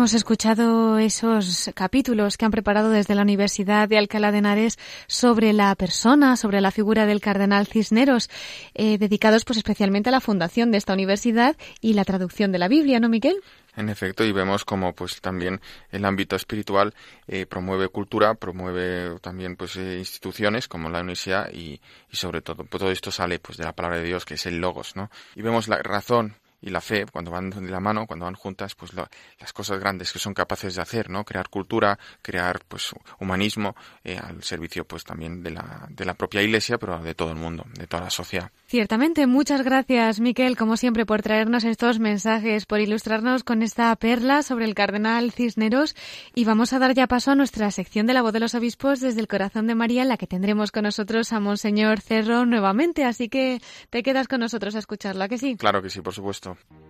Speaker 1: Hemos escuchado esos capítulos que han preparado desde la Universidad de Alcalá de Henares sobre la persona, sobre la figura del cardenal Cisneros, eh, dedicados pues especialmente a la fundación de esta universidad y la traducción de la Biblia, ¿no, Miguel?
Speaker 6: En efecto, y vemos como pues también el ámbito espiritual eh, promueve cultura, promueve también pues eh, instituciones como la universidad y, y sobre todo pues, todo esto sale pues de la palabra de Dios que es el logos, ¿no? Y vemos la razón y la fe, cuando van de la mano, cuando van juntas, pues las cosas grandes que son capaces de hacer, ¿no? Crear cultura, crear pues humanismo eh, al servicio pues también de la, de la propia Iglesia, pero de todo el mundo, de toda la sociedad.
Speaker 1: Ciertamente, muchas gracias, Miquel, como siempre, por traernos estos mensajes, por ilustrarnos con esta perla sobre el cardenal Cisneros. Y vamos a dar ya paso a nuestra sección de la voz de los obispos desde el corazón de María, en la que tendremos con nosotros a Monseñor Cerro nuevamente. Así que te quedas con nosotros a escucharla, ¿que sí?
Speaker 6: Claro que sí, por supuesto. Ciao.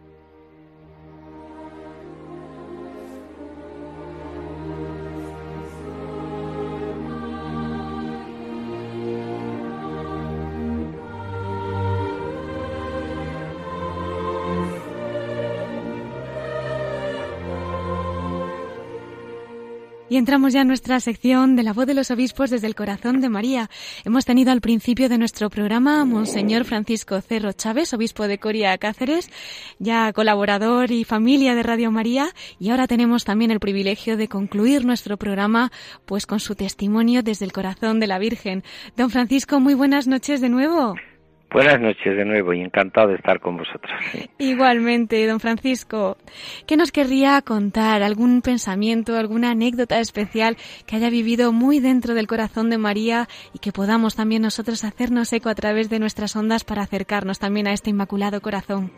Speaker 1: Y entramos ya en nuestra sección de la voz de los obispos desde el corazón de María. Hemos tenido al principio de nuestro programa a Monseñor Francisco Cerro Chávez, obispo de Coria Cáceres, ya colaborador y familia de Radio María, y ahora tenemos también el privilegio de concluir nuestro programa pues con su testimonio desde el corazón de la Virgen. Don Francisco, muy buenas noches de nuevo.
Speaker 2: Buenas noches de nuevo y encantado de estar con vosotros.
Speaker 1: Igualmente, don Francisco. ¿Qué nos querría contar? ¿Algún pensamiento, alguna anécdota especial que haya vivido muy dentro del corazón de María y que podamos también nosotros hacernos eco a través de nuestras ondas para acercarnos también a este inmaculado corazón?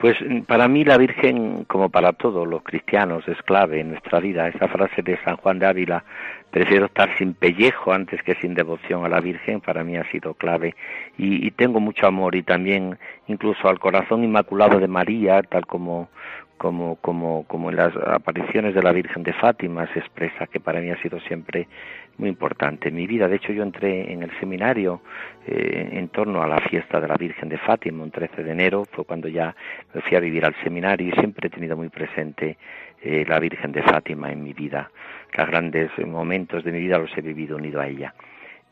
Speaker 2: Pues para mí la Virgen, como para todos los cristianos, es clave en nuestra vida. Esa frase de San Juan de Ávila, prefiero estar sin pellejo antes que sin devoción a la Virgen, para mí ha sido clave. Y, tengo mucho amor y también incluso al corazón inmaculado de María, tal como, como, como, como en las apariciones de la Virgen de Fátima se expresa, que para mí ha sido siempre muy importante en mi vida. De hecho, yo entré en el seminario eh, en torno a la fiesta de la Virgen de Fátima, un 13 de enero, fue cuando ya me fui a vivir al seminario y siempre he tenido muy presente eh, la Virgen de Fátima en mi vida. Los grandes momentos de mi vida los he vivido unido a ella.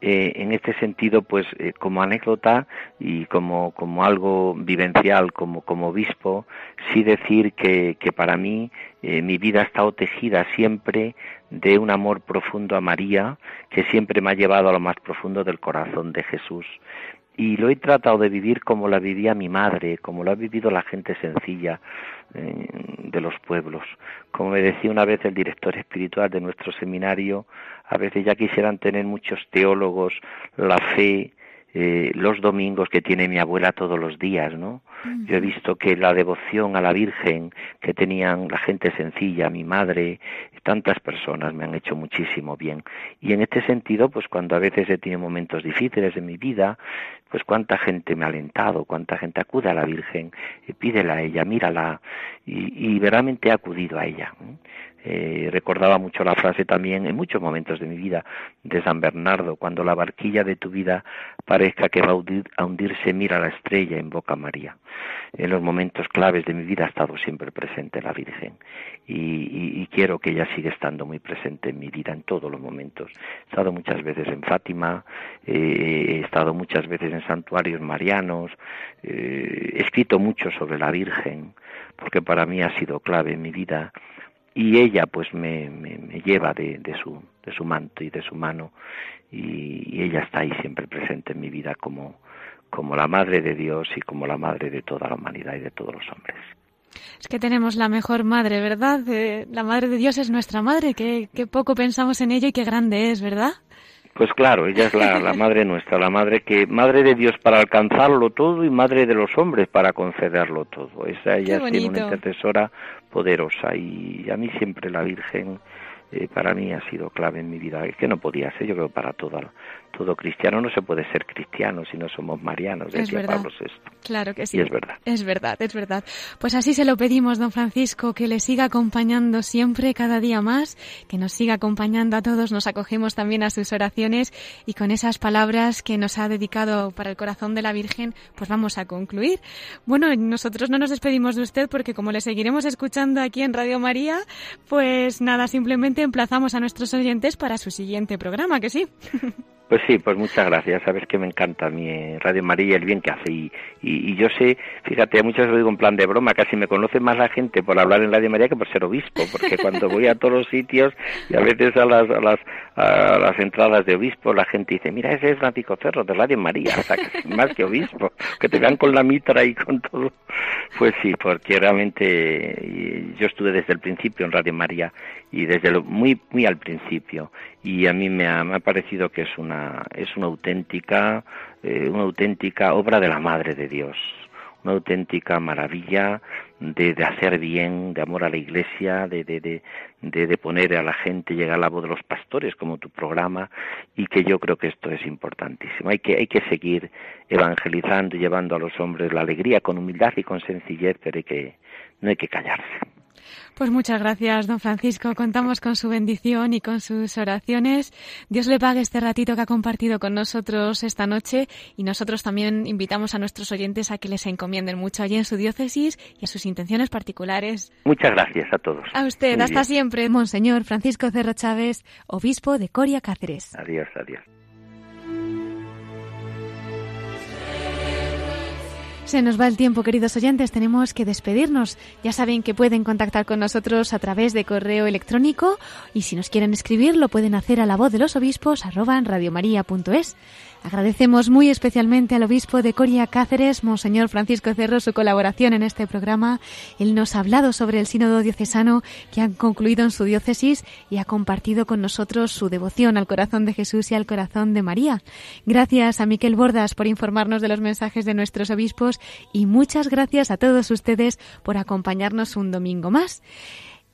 Speaker 2: Eh, en este sentido, pues eh, como anécdota y como, como algo vivencial, como, como obispo, sí decir que, que para mí eh, mi vida ha estado tejida siempre de un amor profundo a María, que siempre me ha llevado a lo más profundo del corazón de Jesús. Y lo he tratado de vivir como la vivía mi madre, como lo ha vivido la gente sencilla de los pueblos. Como me decía una vez el director espiritual de nuestro seminario, a veces ya quisieran tener muchos teólogos la fe eh, los domingos que tiene mi abuela todos los días, ¿no? Yo he visto que la devoción a la Virgen que tenían la gente sencilla, mi madre, tantas personas me han hecho muchísimo bien. Y en este sentido, pues cuando a veces he tenido momentos difíciles en mi vida, pues cuánta gente me ha alentado, cuánta gente acude a la Virgen, y pídela a ella, mírala, y, y verdaderamente ha acudido a ella. Eh, recordaba mucho la frase también en muchos momentos de mi vida de San Bernardo, cuando la barquilla de tu vida parezca que va a, hundirse, mira la estrella, en Boca María. En los momentos claves de mi vida ha estado siempre presente la Virgen y, quiero que ella siga estando muy presente en mi vida en todos los momentos. He estado muchas veces en Fátima, eh, he estado muchas veces en santuarios marianos, eh, he escrito mucho sobre la Virgen, porque para mí ha sido clave en mi vida y ella pues me, me, lleva de, de, su, de su manto y de su mano y, ella está ahí siempre presente en mi vida como, como la madre de Dios y como la madre de toda la humanidad y de todos los hombres.
Speaker 1: Es que tenemos la mejor madre, ¿verdad? Eh, la madre de Dios es nuestra madre, que, que poco pensamos en ella y qué grande es, ¿verdad?
Speaker 2: Pues claro, ella es la, la, madre nuestra, la madre que madre de Dios para alcanzarlo todo y madre de los hombres para concederlo todo. Esa ella es una intercesora poderosa y a mí siempre la Virgen eh, para mí ha sido clave en mi vida. Es que no podía ser, yo creo, para todo, todo cristiano no se puede ser cristiano si no somos marianos, decía Pablo VI.
Speaker 1: Claro que sí.
Speaker 2: Y es verdad.
Speaker 1: Es verdad, es verdad. Pues así se lo pedimos, don Francisco, que le siga acompañando siempre, cada día más, que nos siga acompañando a todos, nos acogemos también a sus oraciones y con esas palabras que nos ha dedicado para el corazón de la Virgen, pues vamos a concluir. Bueno, nosotros no nos despedimos de usted porque como le seguiremos escuchando aquí en Radio María, pues nada, simplemente emplazamos a nuestros oyentes para su siguiente programa, que sí.
Speaker 2: Pues sí, pues muchas gracias. Sabes que me encanta mi Radio María el bien que hace. Y, y, yo sé, fíjate, muchas veces digo en plan de broma, casi me conoce más la gente por hablar en Radio María que por ser obispo, porque cuando voy a todos los sitios y a veces a las, a las, a las entradas de obispo, la gente dice, mira, ese es Francisco Cerro de Radio María, o sea, que más que obispo, que te vean con la mitra y con todo. Pues sí, porque realmente yo estuve desde el principio en Radio María y desde lo, muy, muy al principio y a mí me ha, me ha parecido que es una es una auténtica eh, una auténtica obra de la madre de Dios una auténtica maravilla de, de, hacer bien, de amor a la iglesia, de, de, de, poner a la gente, llegar a la voz de los pastores como tu programa y que yo creo que esto es importantísimo. Hay que, hay que seguir evangelizando y llevando a los hombres la alegría con humildad y con sencillez, pero hay que, no hay que callarse.
Speaker 1: Pues muchas gracias, don Francisco. Contamos con su bendición y con sus oraciones. Dios le pague este ratito que ha compartido con nosotros esta noche y nosotros también invitamos a nuestros oyentes a que les encomienden mucho allí en su diócesis y a sus intenciones particulares.
Speaker 2: Muchas gracias a todos.
Speaker 1: A usted, hasta siempre, Monseñor Francisco Cerro Chávez, obispo de Coria Cáceres.
Speaker 2: Adiós, adiós.
Speaker 1: Se nos va el tiempo, queridos oyentes, tenemos que despedirnos. Ya saben que pueden contactar con nosotros a través de correo electrónico y si nos quieren escribir lo pueden hacer a la voz de los obispos arroba radiomaria.es. Agradecemos muy especialmente al obispo de Coria Cáceres, Monseñor Francisco Cerro, su colaboración en este programa. Él nos ha hablado sobre el sínodo diocesano que han concluido en su diócesis y ha compartido con nosotros su devoción al corazón de Jesús y al corazón de María. Gracias a Miquel Bordas por informarnos de los mensajes de nuestros obispos y muchas gracias a todos ustedes por acompañarnos un domingo más.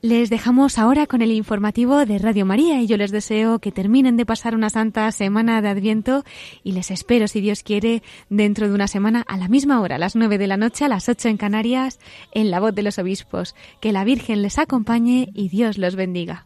Speaker 1: Les dejamos ahora con el informativo de Radio María y yo les deseo que terminen de pasar una santa semana de Adviento y les espero, si Dios quiere, dentro de una semana a la misma hora, a las nueve de la noche, a las ocho en Canarias, en la voz de los obispos. Que la Virgen les acompañe y Dios los bendiga.